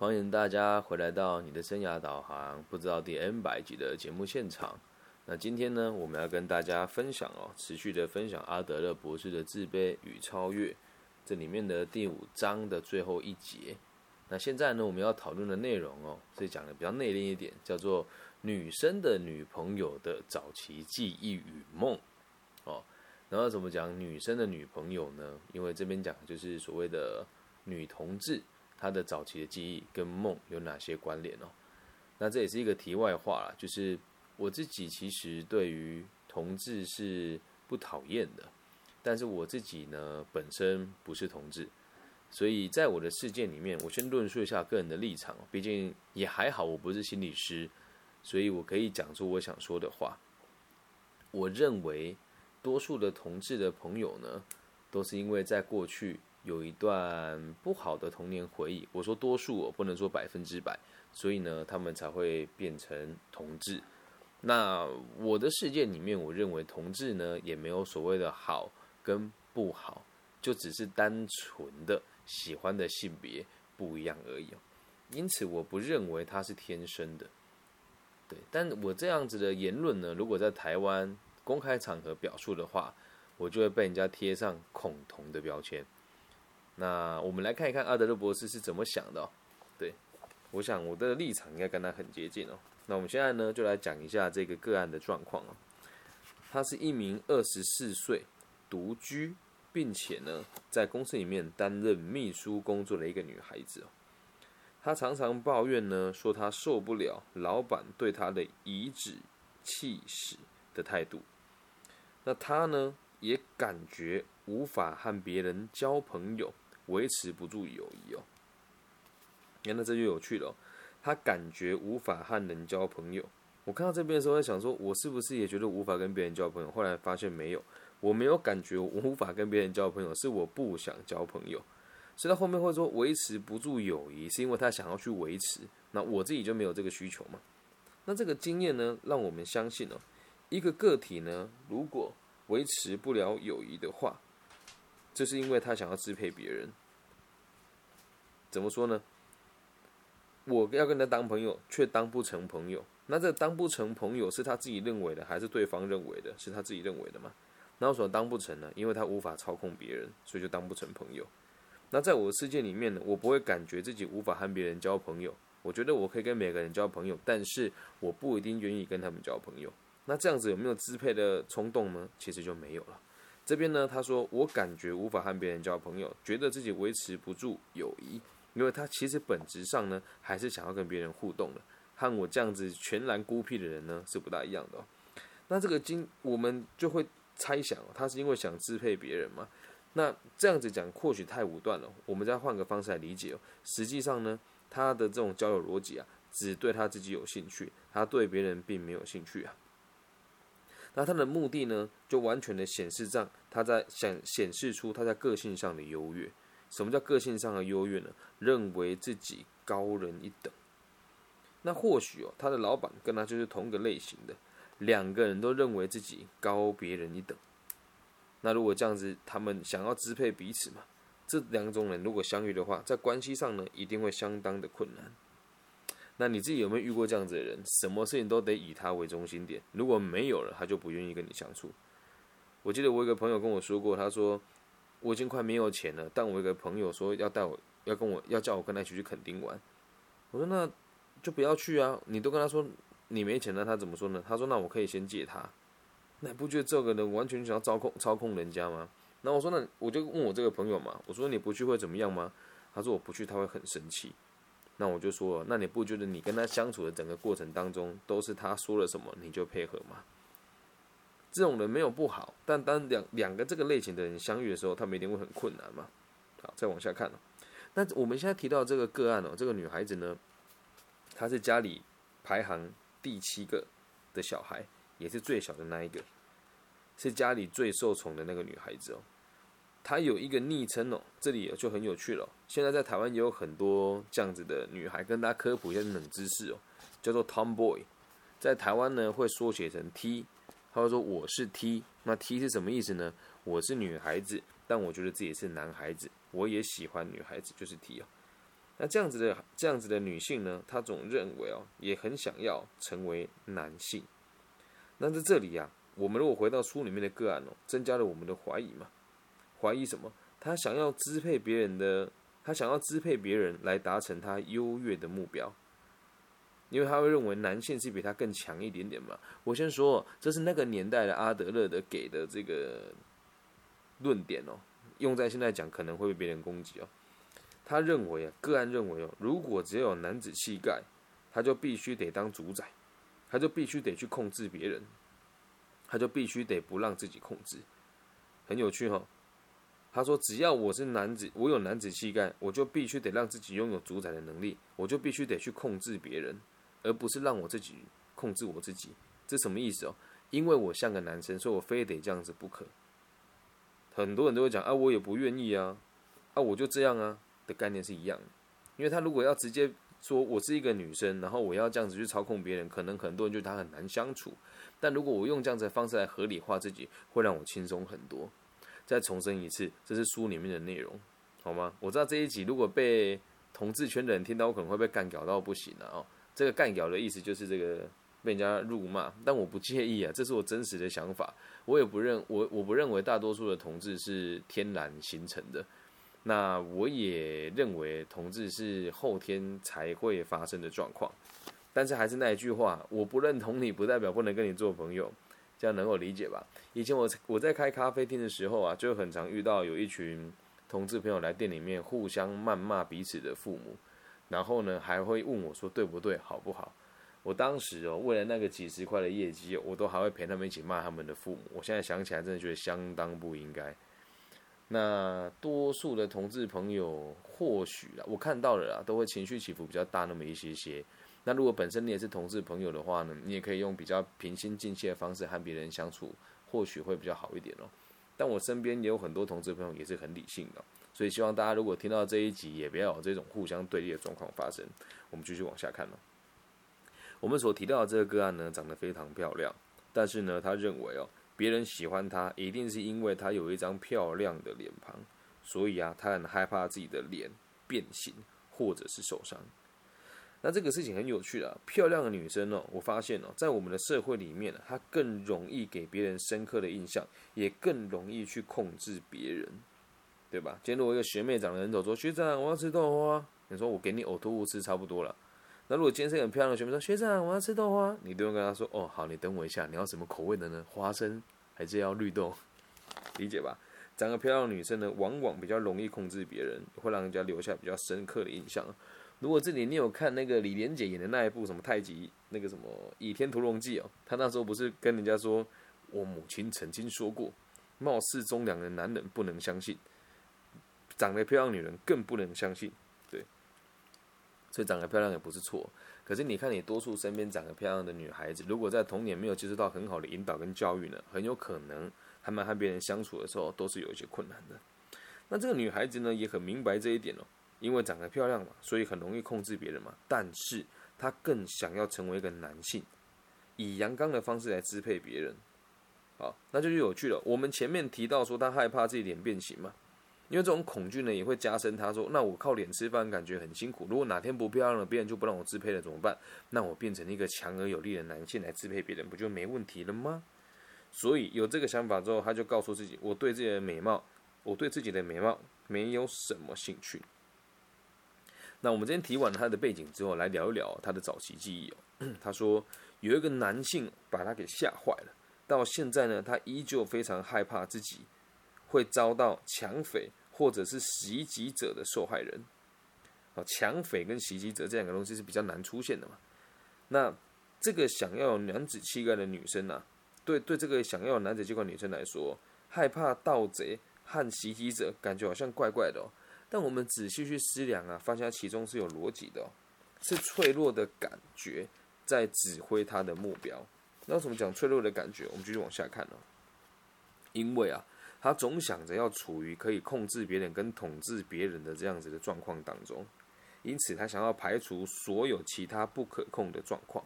欢迎大家回来到你的生涯导航，不知道第 N 百集的节目现场。那今天呢，我们要跟大家分享哦，持续的分享阿德勒博士的自卑与超越，这里面的第五章的最后一节。那现在呢，我们要讨论的内容哦，是讲的比较内敛一点，叫做女生的女朋友的早期记忆与梦哦。然后怎么讲女生的女朋友呢？因为这边讲就是所谓的女同志，他的早期的记忆跟梦有哪些关联哦？那这也是一个题外话啦，就是我自己其实对于同志是不讨厌的，但是我自己呢本身不是同志，所以在我的世界里面，我先论述一下个人的立场，毕竟也还好，我不是心理师，所以我可以讲出我想说的话。我认为。多数的同志的朋友呢，都是因为在过去有一段不好的童年回忆。我说多数，我不能说百分之百，所以呢，他们才会变成同志。那我的世界里面，我认为同志呢，也没有所谓的好跟不好，就只是单纯的喜欢的性别不一样而已。因此，我不认为他是天生的。对，但我这样子的言论呢，如果在台湾。公开场合表述的话，我就会被人家贴上恐同的标签。那我们来看一看阿德勒博士是怎么想的哦。对，我想我的立场应该跟他很接近哦。那我们现在呢，就来讲一下这个个案的状况哦。她是一名二十四岁独居，并且呢在公司里面担任秘书工作的一个女孩子哦。她常常抱怨呢，说她受不了老板对她的颐指气使的态度。那她呢，也感觉无法和别人交朋友，维持不住友谊哦。那这就有趣了，他感觉无法和人交朋友。我看到这边的时候，在想说，我是不是也觉得无法跟别人交朋友？后来发现没有，我没有感觉我无法跟别人交朋友，是我不想交朋友。所以到后面会说维持不住友谊，是因为他想要去维持。那我自己就没有这个需求嘛？那这个经验呢，让我们相信哦。一个个体呢，如果维持不了友谊的话，这是因为他想要支配别人。怎么说呢？我要跟他当朋友，却当不成朋友。那这当不成朋友是他自己认为的，还是对方认为的？是他自己认为的吗？那为什么当不成呢？因为他无法操控别人，所以就当不成朋友。那在我的世界里面呢，我不会感觉自己无法和别人交朋友。我觉得我可以跟每个人交朋友，但是我不一定愿意跟他们交朋友。那这样子有没有支配的冲动呢？其实就没有了。这边呢，他说我感觉无法和别人交朋友，觉得自己维持不住友谊，因为他其实本质上呢，还是想要跟别人互动的，和我这样子全然孤僻的人呢是不大一样的。那这个经我们就会猜想，他是因为想支配别人嘛？那这样子讲或许太武断了，我们再换个方式来理解哦。实际上呢，他的这种交友逻辑啊，只对他自己有兴趣，他对别人并没有兴趣啊。那他的目的呢，就完全的显示上，他在想显示出他在个性上的优越。什么叫个性上的优越呢？认为自己高人一等。那或许哦，他的老板跟他就是同一个类型的，两个人都认为自己高别人一等。那如果这样子，他们想要支配彼此嘛？这两种人如果相遇的话，在关系上呢，一定会相当的困难。那你自己有没有遇过这样子的人？什么事情都得以他为中心点，如果没有了，他就不愿意跟你相处。我记得我一个朋友跟我说过，他说我已经快没有钱了，但我一个朋友说要带我，要跟我要叫我跟他一起去垦丁玩。我说那就不要去啊！你都跟他说你没钱了，他怎么说呢？他说那我可以先借他。那你不觉得这个人完全想要操控操控人家吗？那我说那我就问我这个朋友嘛，我说你不去会怎么样吗？他说我不去他会很生气。那我就说，那你不觉得你跟他相处的整个过程当中，都是他说了什么你就配合吗？这种人没有不好，但当两两个这个类型的人相遇的时候，他们一定会很困难嘛。好，再往下看哦。那我们现在提到这个个案哦，这个女孩子呢，她是家里排行第七个的小孩，也是最小的那一个，是家里最受宠的那个女孩子哦。她有一个昵称哦，这里就很有趣了。现在在台湾也有很多这样子的女孩，跟大家科普一下冷知识哦，叫做 Tomboy，在台湾呢会缩写成 T，他会说我是 T，那 T 是什么意思呢？我是女孩子，但我觉得自己是男孩子，我也喜欢女孩子，就是 T 哦。那这样子的这样子的女性呢，她总认为哦，也很想要成为男性。那在这里呀，我们如果回到书里面的个案哦，增加了我们的怀疑嘛？怀疑什么？她想要支配别人的，她想要支配别人来达成她优越的目标，因为他会认为男性是比他更强一点点嘛。我先说，这是那个年代的阿德勒的给的这个论点哦，用在现在讲可能会被别人攻击哦。他认为啊，个案认为哦，如果只有男子气概，他就必须得当主宰，他就必须得去控制别人，他就必须得不让自己控制，很有趣哈。他说：“只要我是男子，我有男子气概，我就必须得让自己拥有主宰的能力，我就必须得去控制别人，而不是让我自己控制我自己。这什么意思哦？因为我像个男生，所以我非得这样子不可。很多人都会讲啊，我也不愿意啊，啊，我就这样啊的概念是一样的。因为他如果要直接说我是一个女生，然后我要这样子去操控别人，可能很多人觉得他很难相处。但如果我用这样子的方式来合理化自己，会让我轻松很多。”再重申一次，这是书里面的内容，好吗？我知道这一集如果被同志圈的人听到，我可能会被干搞到不行了哦。这个干掉的意思就是这个被人家辱骂，但我不介意啊，这是我真实的想法。我也不认我我不认为大多数的同志是天然形成的，那我也认为同志是后天才会发生的状况。但是还是那一句话，我不认同你，不代表不能跟你做朋友。这样能够理解吧？以前我我在开咖啡厅的时候啊，就很常遇到有一群同志朋友来店里面互相谩骂彼此的父母，然后呢还会问我说对不对、好不好？我当时哦为了那个几十块的业绩，我都还会陪他们一起骂他们的父母。我现在想起来，真的觉得相当不应该。那多数的同志朋友或许啊，我看到了啊，都会情绪起伏比较大那么一些些。那如果本身你也是同志朋友的话呢，你也可以用比较平心静气的方式和别人相处，或许会比较好一点哦。但我身边也有很多同志朋友也是很理性的，所以希望大家如果听到这一集，也不要有这种互相对立的状况发生。我们继续往下看了。我们所提到的这个个案呢，长得非常漂亮，但是呢，他认为哦，别人喜欢他一定是因为他有一张漂亮的脸庞，所以啊，他很害怕自己的脸变形或者是受伤。那这个事情很有趣啊，漂亮的女生哦，我发现哦，在我们的社会里面呢，她更容易给别人深刻的印象，也更容易去控制别人，对吧？今天如果一个学妹长得很丑，说学长我要吃豆花，你说我给你呕吐物吃差不多了。那如果今天是个很漂亮的学妹说学长我要吃豆花，你都会跟她说哦好，你等我一下，你要什么口味的呢？花生还是要绿豆？理解吧？长得漂亮的女生呢，往往比较容易控制别人，会让人家留下比较深刻的印象。如果这里你有看那个李连杰演的那一部什么太极那个什么《倚天屠龙记》哦，他那时候不是跟人家说，我母亲曾经说过，貌似中良的男人不能相信，长得漂亮女人更不能相信，对，所以长得漂亮也不是错，可是你看你多数身边长得漂亮的女孩子，如果在童年没有接受到很好的引导跟教育呢，很有可能他们和别人相处的时候都是有一些困难的。那这个女孩子呢，也很明白这一点哦。因为长得漂亮嘛，所以很容易控制别人嘛。但是她更想要成为一个男性，以阳刚的方式来支配别人。好，那就有趣了。我们前面提到说她害怕自己脸变形嘛，因为这种恐惧呢也会加深。他说：“那我靠脸吃饭感觉很辛苦，如果哪天不漂亮了，别人就不让我支配了怎么办？那我变成一个强而有力的男性来支配别人，不就没问题了吗？”所以有这个想法之后，他就告诉自己：“我对自己的美貌，我对自己的美貌没有什么兴趣。”那我们今天提完他的背景之后，来聊一聊他的早期记忆哦。他说有一个男性把他给吓坏了，到现在呢，他依旧非常害怕自己会遭到抢匪或者是袭击者的受害人。啊，抢匪跟袭击者这两个东西是比较难出现的嘛。那这个想要男子气概的女生呢，对对，这个想要男子气概女生来说，害怕盗贼和袭击者，感觉好像怪怪的哦。但我们仔细去思量啊，发现其中是有逻辑的哦，是脆弱的感觉在指挥他的目标。那为什么讲脆弱的感觉？我们继续往下看哦。因为啊，他总想着要处于可以控制别人跟统治别人的这样子的状况当中，因此他想要排除所有其他不可控的状况。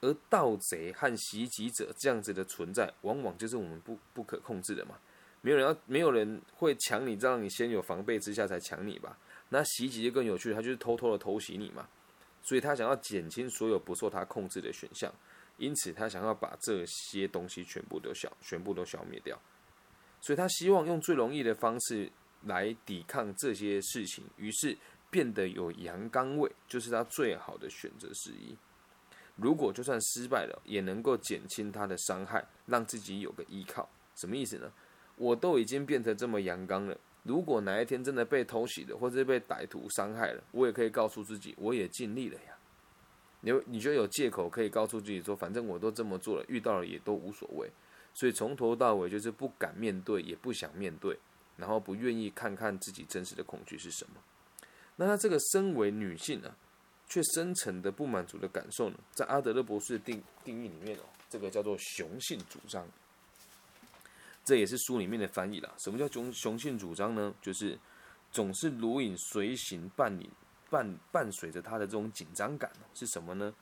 而盗贼和袭击者这样子的存在，往往就是我们不不可控制的嘛。没有人要，没有人会抢你，让你先有防备之下才抢你吧？那袭击就更有趣，他就是偷偷的偷袭你嘛。所以他想要减轻所有不受他控制的选项，因此他想要把这些东西全部都消，全部都消灭掉。所以他希望用最容易的方式来抵抗这些事情，于是变得有阳刚味，就是他最好的选择之一。如果就算失败了，也能够减轻他的伤害，让自己有个依靠。什么意思呢？我都已经变成这么阳刚了，如果哪一天真的被偷袭了，或者被歹徒伤害了，我也可以告诉自己，我也尽力了呀。你你觉得有借口可以告诉自己说，反正我都这么做了，遇到了也都无所谓。所以从头到尾就是不敢面对，也不想面对，然后不愿意看看自己真实的恐惧是什么。那他这个身为女性呢？却深层的不满足的感受呢，在阿德勒博士的定定义里面哦，这个叫做雄性主张，这也是书里面的翻译啦。什么叫雄雄性主张呢？就是总是如影随形伴你伴伴随着他的这种紧张感是什么呢？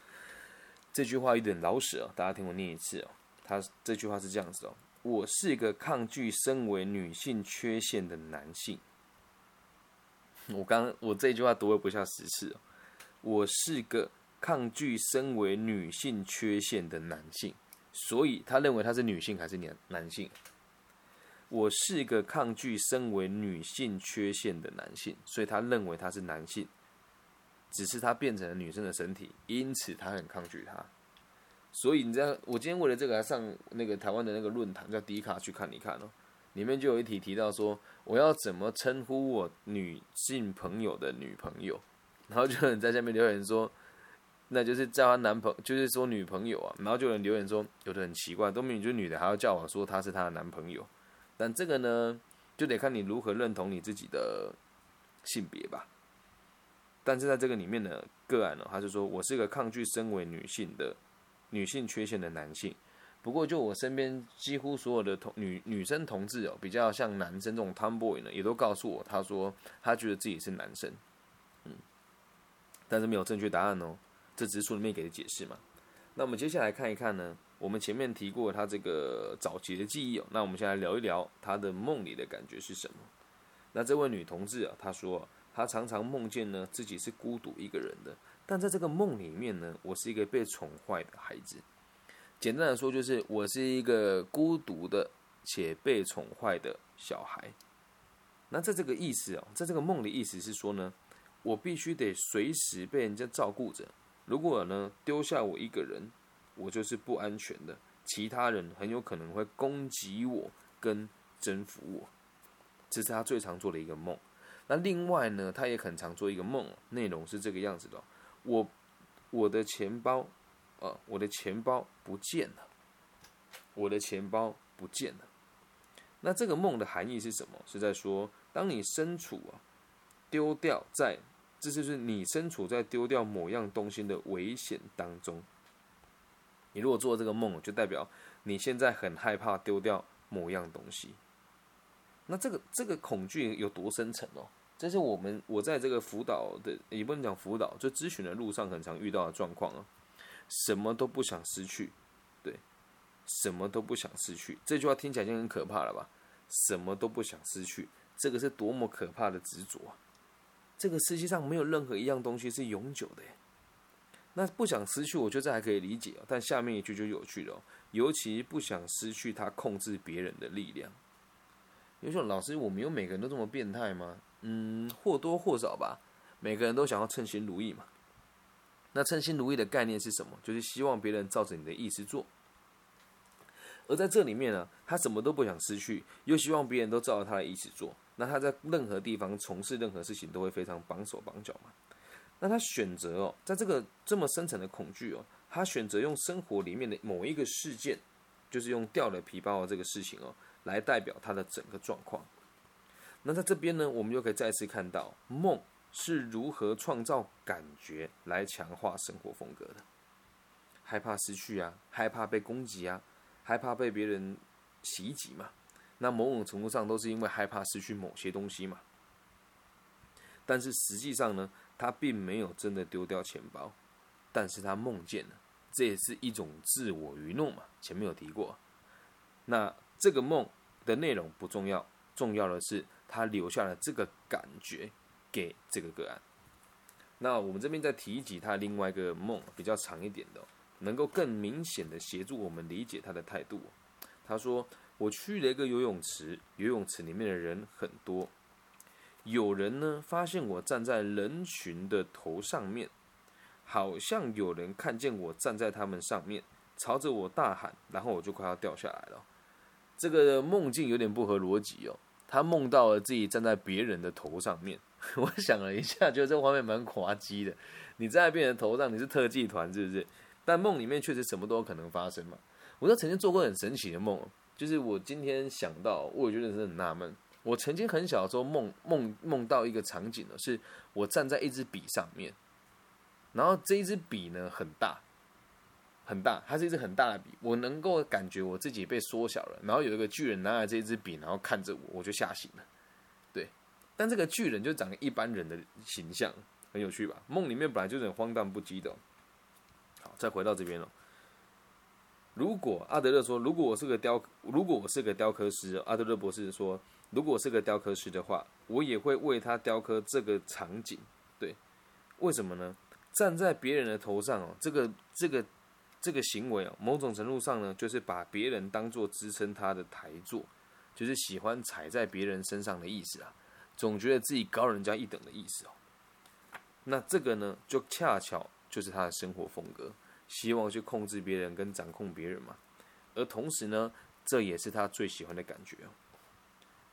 这句话有点老舍哦，大家听我念一次哦。他这句话是这样子哦：我是一个抗拒身为女性缺陷的男性。我刚我这句话读了不下十次哦。我是个抗拒身为女性缺陷的男性，所以他认为他是女性还是男男性？我是个抗拒身为女性缺陷的男性，所以他认为他是男性，只是他变成了女生的身体，因此他很抗拒他。所以你知道，我今天为了这个还上那个台湾的那个论坛叫迪卡去看一看哦，里面就有一题提到说，我要怎么称呼我女性朋友的女朋友？然后就有人在下面留言说，那就是叫她男朋友，就是说女朋友啊。然后就有人留言说，有的很奇怪，都明明就是女的，还要叫我说她是她的男朋友。但这个呢，就得看你如何认同你自己的性别吧。但是在这个里面呢，个案呢，他是说我是一个抗拒身为女性的女性缺陷的男性。不过就我身边几乎所有的同女女生同志哦，比较像男生这种 tomboy 呢，也都告诉我，他说他觉得自己是男生。嗯但是没有正确答案哦，这只是书里面给的解释嘛。那我们接下来看一看呢，我们前面提过他这个早期的记忆哦，那我们先来聊一聊他的梦里的感觉是什么。那这位女同志啊，她说她常常梦见呢自己是孤独一个人的，但在这个梦里面呢，我是一个被宠坏的孩子。简单的说，就是我是一个孤独的且被宠坏的小孩。那在这个意思哦，在这个梦的意思是说呢。我必须得随时被人家照顾着。如果呢丢下我一个人，我就是不安全的。其他人很有可能会攻击我跟征服我。这是他最常做的一个梦。那另外呢，他也很常做一个梦，内容是这个样子的：我我的钱包，呃，我的钱包不见了，我的钱包不见了。那这个梦的含义是什么？是在说，当你身处啊丢掉在这就是你身处在丢掉某样东西的危险当中。你如果做这个梦，就代表你现在很害怕丢掉某样东西。那这个这个恐惧有多深沉哦？这是我们我在这个辅导的，也不能讲辅导，就咨询的路上很常遇到的状况啊。什么都不想失去，对，什么都不想失去。这句话听起来就很可怕了吧？什么都不想失去，这个是多么可怕的执着啊！这个世界上没有任何一样东西是永久的，那不想失去，我觉得这还可以理解。但下面一句就有趣了，尤其不想失去他控制别人的力量。有说老师，我们有每个人都这么变态吗？嗯，或多或少吧。每个人都想要称心如意嘛。那称心如意的概念是什么？就是希望别人照着你的意思做。而在这里面呢，他什么都不想失去，又希望别人都照着他的意思做。那他在任何地方从事任何事情都会非常绑手绑脚嘛？那他选择哦，在这个这么深层的恐惧哦，他选择用生活里面的某一个事件，就是用掉了皮包这个事情哦，来代表他的整个状况。那在这边呢，我们又可以再次看到梦是如何创造感觉来强化生活风格的。害怕失去啊，害怕被攻击啊，害怕被别人袭击嘛。那某种程度上都是因为害怕失去某些东西嘛，但是实际上呢，他并没有真的丢掉钱包，但是他梦见了，这也是一种自我愚弄嘛。前面有提过，那这个梦的内容不重要，重要的是他留下了这个感觉给这个个案。那我们这边再提及他另外一个梦，比较长一点的，能够更明显的协助我们理解他的态度。他说：“我去了一个游泳池，游泳池里面的人很多，有人呢发现我站在人群的头上面，好像有人看见我站在他们上面，朝着我大喊，然后我就快要掉下来了。这个梦境有点不合逻辑哦，他梦到了自己站在别人的头上面。”我想了一下，觉得这画面蛮滑稽的。你站在别人头上，你是特技团是不是？但梦里面确实什么都有可能发生嘛。我曾经做过很神奇的梦，就是我今天想到，我觉得是很纳闷。我曾经很小的时候梦梦梦到一个场景呢，是我站在一支笔上面，然后这一支笔呢很大很大，它是一支很大的笔，我能够感觉我自己被缩小了，然后有一个巨人拿着这支笔，然后看着我，我就吓醒了。对但这个巨人就长一般人的形象，很有趣吧？梦里面本来就是很荒诞不羁的。好，再回到这边了。如果阿德勒说，如果我是个雕，如果我是个雕刻师，阿德勒博士说，如果我是个雕刻师的话，我也会为他雕刻这个场景。对，为什么呢？站在别人的头上哦，这个这个这个行为啊，某种程度上呢，就是把别人当做支撑他的台座，就是喜欢踩在别人身上的意思啊。总觉得自己高人家一等的意思哦，那这个呢，就恰巧就是他的生活风格，希望去控制别人跟掌控别人嘛。而同时呢，这也是他最喜欢的感觉哦。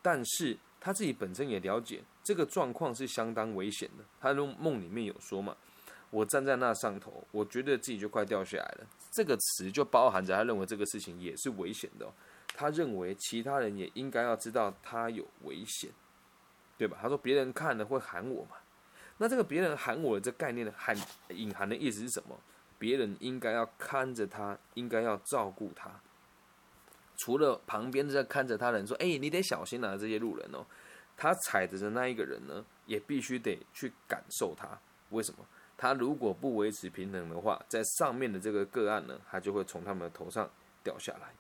但是他自己本身也了解这个状况是相当危险的。他的梦里面有说嘛，我站在那上头，我觉得自己就快掉下来了。这个词就包含着他认为这个事情也是危险的。他认为其他人也应该要知道他有危险。对吧？他说别人看了会喊我嘛？那这个别人喊我的这概念的含隐含的意思是什么？别人应该要看着他，应该要照顾他。除了旁边在看着他人说：“哎，你得小心啊！”这些路人哦，他踩着的那一个人呢，也必须得去感受他。为什么？他如果不维持平衡的话，在上面的这个个案呢，他就会从他们的头上掉下来。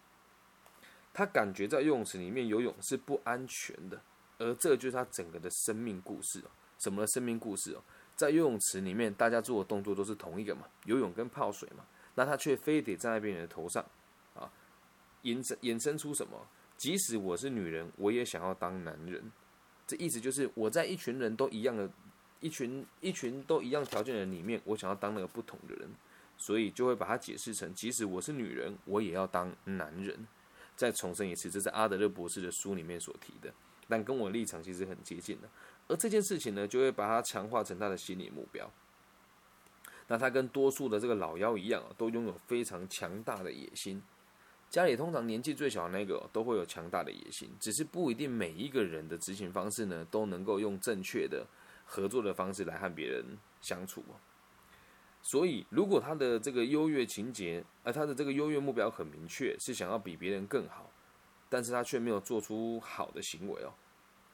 他感觉在游泳池里面游泳是不安全的。而这就是他整个的生命故事哦。什么生命故事哦？在游泳池里面，大家做的动作都是同一个嘛，游泳跟泡水嘛。那他却非得站在别人的头上啊，衍生衍生出什么？即使我是女人，我也想要当男人。这意思就是我在一群人都一样的，一群一群都一样条件的人里面，我想要当那个不同的人，所以就会把它解释成：即使我是女人，我也要当男人。再重申一次，这是阿德勒博士的书里面所提的。但跟我立场其实很接近的，而这件事情呢，就会把它强化成他的心理目标。那他跟多数的这个老妖一样都拥有非常强大的野心。家里通常年纪最小的那个都会有强大的野心，只是不一定每一个人的执行方式呢，都能够用正确的合作的方式来和别人相处。所以，如果他的这个优越情节，而他的这个优越目标很明确，是想要比别人更好。但是他却没有做出好的行为哦，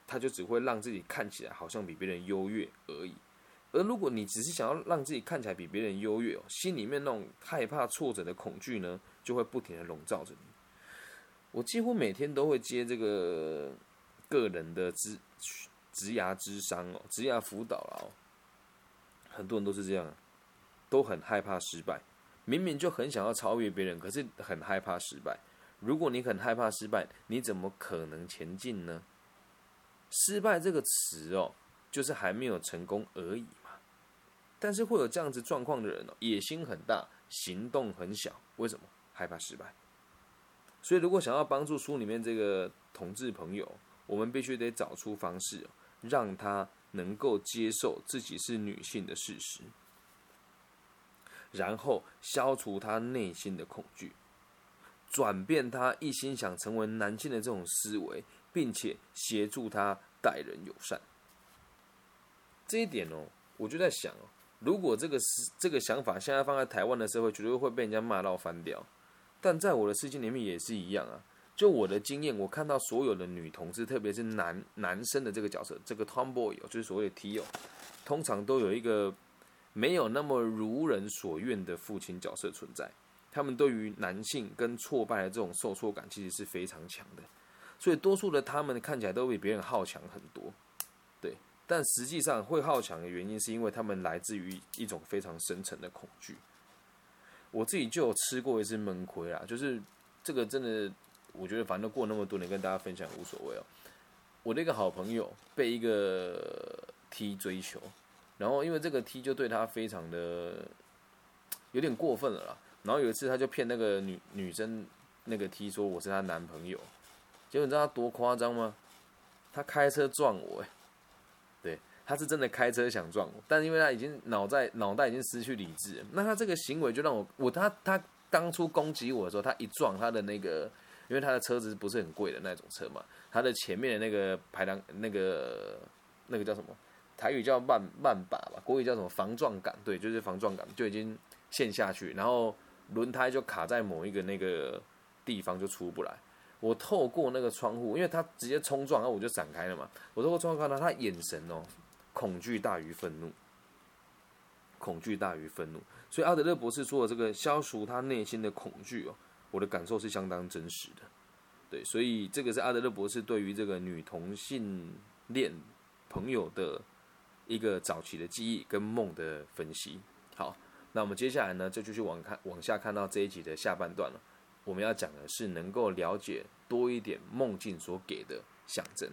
他就只会让自己看起来好像比别人优越而已。而如果你只是想要让自己看起来比别人优越哦，心里面那种害怕挫折的恐惧呢，就会不停的笼罩着你。我几乎每天都会接这个个人的职职牙智商哦，职牙辅导哦，很多人都是这样，都很害怕失败。明明就很想要超越别人，可是很害怕失败。如果你很害怕失败，你怎么可能前进呢？失败这个词哦，就是还没有成功而已嘛。但是会有这样子状况的人哦，野心很大，行动很小，为什么？害怕失败。所以，如果想要帮助书里面这个同志朋友，我们必须得找出方式，让他能够接受自己是女性的事实，然后消除他内心的恐惧。转变他一心想成为男性的这种思维，并且协助他待人友善。这一点哦，我就在想哦，如果这个是这个想法现在放在台湾的社会，绝对会被人家骂到翻掉。但在我的世界里面也是一样啊。就我的经验，我看到所有的女同志，特别是男男生的这个角色，这个 tomboy，就是所谓的 T 哦，通常都有一个没有那么如人所愿的父亲角色存在。他们对于男性跟挫败的这种受挫感，其实是非常强的，所以多数的他们看起来都比别人好强很多，对，但实际上会好强的原因，是因为他们来自于一种非常深层的恐惧。我自己就有吃过一次闷亏啊，就是这个真的，我觉得反正过那么多年跟大家分享无所谓哦。我那个好朋友被一个 T 追求，然后因为这个 T 就对他非常的有点过分了啦。然后有一次他就骗那个女女生那个 T 说我是他男朋友，结果你知道他多夸张吗？他开车撞我，哎，对，他是真的开车想撞我，但因为他已经脑在脑袋已经失去理智，那他这个行为就让我我他他当初攻击我的时候，他一撞他的那个，因为他的车子不是很贵的那种车嘛，他的前面的那个排挡那个那个叫什么？台语叫慢慢把吧，国语叫什么？防撞杆，对，就是防撞杆就已经陷下去，然后轮胎就卡在某一个那个地方就出不来。我透过那个窗户，因为他直接冲撞，然后我就闪开了嘛。我透过窗户看到他眼神哦，恐惧大于愤怒，恐惧大于愤怒。所以阿德勒博士说的这个消除他内心的恐惧哦，我的感受是相当真实的。对，所以这个是阿德勒博士对于这个女同性恋朋友的一个早期的记忆跟梦的分析。好，那我们接下来呢，就继续往看往下看到这一集的下半段了。我们要讲的是能够了解多一点梦境所给的象征。